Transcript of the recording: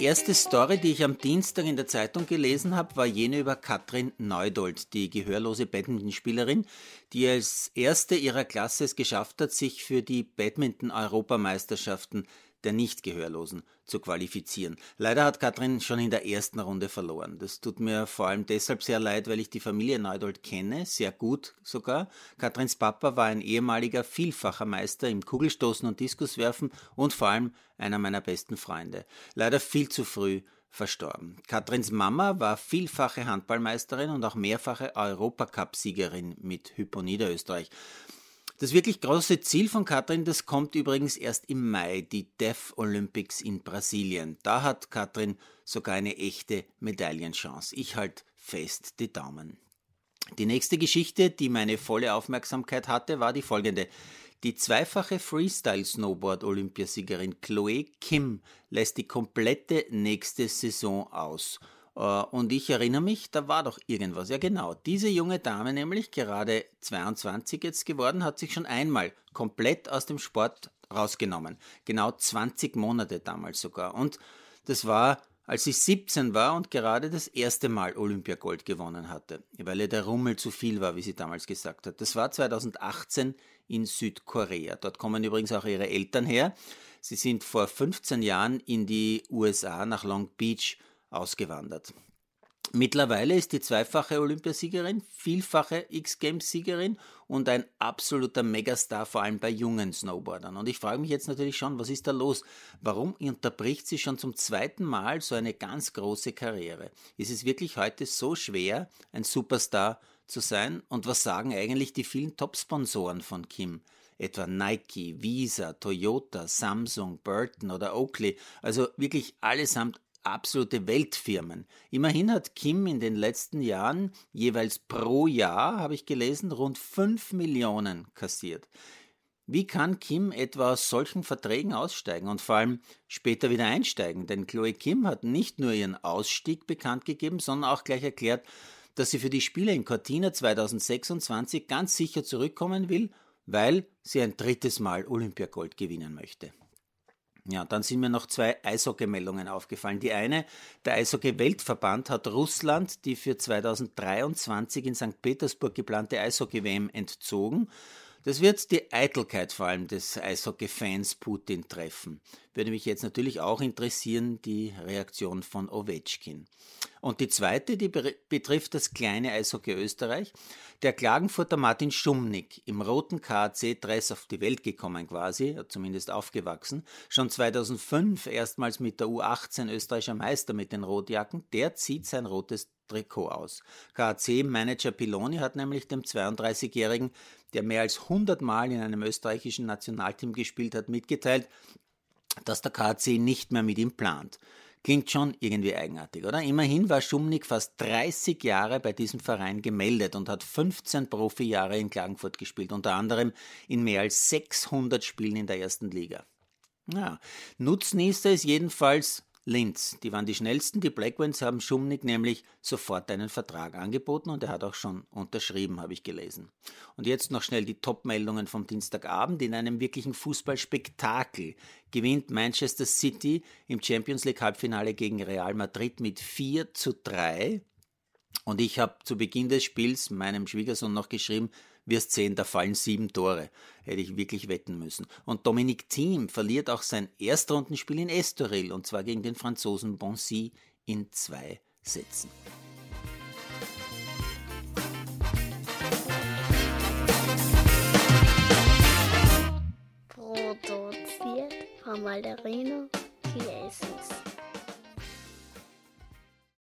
erste Story, die ich am Dienstag in der Zeitung gelesen habe, war jene über Katrin Neudold, die gehörlose Badmintonspielerin, die als erste ihrer Klasse es geschafft hat, sich für die Badminton-Europameisterschaften der Nichtgehörlosen zu qualifizieren. Leider hat Katrin schon in der ersten Runde verloren. Das tut mir vor allem deshalb sehr leid, weil ich die Familie Neudold kenne, sehr gut sogar. Katrins Papa war ein ehemaliger vielfacher Meister im Kugelstoßen und Diskuswerfen und vor allem einer meiner besten Freunde. Leider viel zu früh verstorben. Katrins Mama war vielfache Handballmeisterin und auch mehrfache Europacup-Siegerin mit Hypo Niederösterreich. Das wirklich große Ziel von Katrin, das kommt übrigens erst im Mai, die Deaf Olympics in Brasilien. Da hat Katrin sogar eine echte Medaillenchance. Ich halt fest die Daumen. Die nächste Geschichte, die meine volle Aufmerksamkeit hatte, war die folgende. Die zweifache Freestyle-Snowboard-Olympiasiegerin Chloe Kim lässt die komplette nächste Saison aus. Äh, und ich erinnere mich, da war doch irgendwas. Ja, genau. Diese junge Dame, nämlich gerade 22 jetzt geworden, hat sich schon einmal komplett aus dem Sport rausgenommen. Genau 20 Monate damals sogar. Und das war, als sie 17 war und gerade das erste Mal Olympiagold gewonnen hatte, weil ihr der Rummel zu viel war, wie sie damals gesagt hat. Das war 2018 in Südkorea. Dort kommen übrigens auch ihre Eltern her. Sie sind vor 15 Jahren in die USA nach Long Beach ausgewandert. Mittlerweile ist die zweifache Olympiasiegerin, vielfache X-Games-Siegerin und ein absoluter Megastar, vor allem bei jungen Snowboardern. Und ich frage mich jetzt natürlich schon, was ist da los? Warum unterbricht sie schon zum zweiten Mal so eine ganz große Karriere? Ist es wirklich heute so schwer, ein Superstar zu sein? Und was sagen eigentlich die vielen Top-Sponsoren von Kim? Etwa Nike, Visa, Toyota, Samsung, Burton oder Oakley. Also wirklich allesamt absolute Weltfirmen. Immerhin hat Kim in den letzten Jahren jeweils pro Jahr, habe ich gelesen, rund 5 Millionen kassiert. Wie kann Kim etwa aus solchen Verträgen aussteigen und vor allem später wieder einsteigen? Denn Chloe Kim hat nicht nur ihren Ausstieg bekannt gegeben, sondern auch gleich erklärt, dass sie für die Spiele in Cortina 2026 ganz sicher zurückkommen will, weil sie ein drittes Mal Olympiagold gewinnen möchte. Ja, dann sind mir noch zwei Eishockey-Meldungen aufgefallen. Die eine, der Eishockey-Weltverband hat Russland die für 2023 in St. Petersburg geplante Eishockey-WM entzogen das wird die Eitelkeit vor allem des Eishockey-Fans Putin treffen. Würde mich jetzt natürlich auch interessieren, die Reaktion von Ovechkin. Und die zweite, die betrifft das kleine Eishockey Österreich. Der Klagenfurter Martin Schumnick, im roten KAC-Dress auf die Welt gekommen quasi, zumindest aufgewachsen, schon 2005 erstmals mit der U18 österreichischer Meister mit den Rotjacken, der zieht sein rotes Trikot aus. KAC-Manager Piloni hat nämlich dem 32-Jährigen, der mehr als 100 Mal in einem österreichischen Nationalteam gespielt hat, mitgeteilt, dass der KAC nicht mehr mit ihm plant. Klingt schon irgendwie eigenartig, oder? Immerhin war Schumnick fast 30 Jahre bei diesem Verein gemeldet und hat 15 Profijahre in Klagenfurt gespielt, unter anderem in mehr als 600 Spielen in der ersten Liga. Ja, Nutznießer ist jedenfalls Linz. Die waren die schnellsten. Die Blackwings haben Schumnick nämlich sofort einen Vertrag angeboten und er hat auch schon unterschrieben, habe ich gelesen. Und jetzt noch schnell die Top-Meldungen vom Dienstagabend. In einem wirklichen Fußballspektakel gewinnt Manchester City im Champions League Halbfinale gegen Real Madrid mit 4 zu 3. Und ich habe zu Beginn des Spiels meinem Schwiegersohn noch geschrieben, wirst sehen, da fallen sieben Tore. Hätte ich wirklich wetten müssen. Und Dominic Thiem verliert auch sein Erstrundenspiel in Estoril und zwar gegen den Franzosen Bonsi in zwei Sätzen. Produziert von Malderino Chiesis.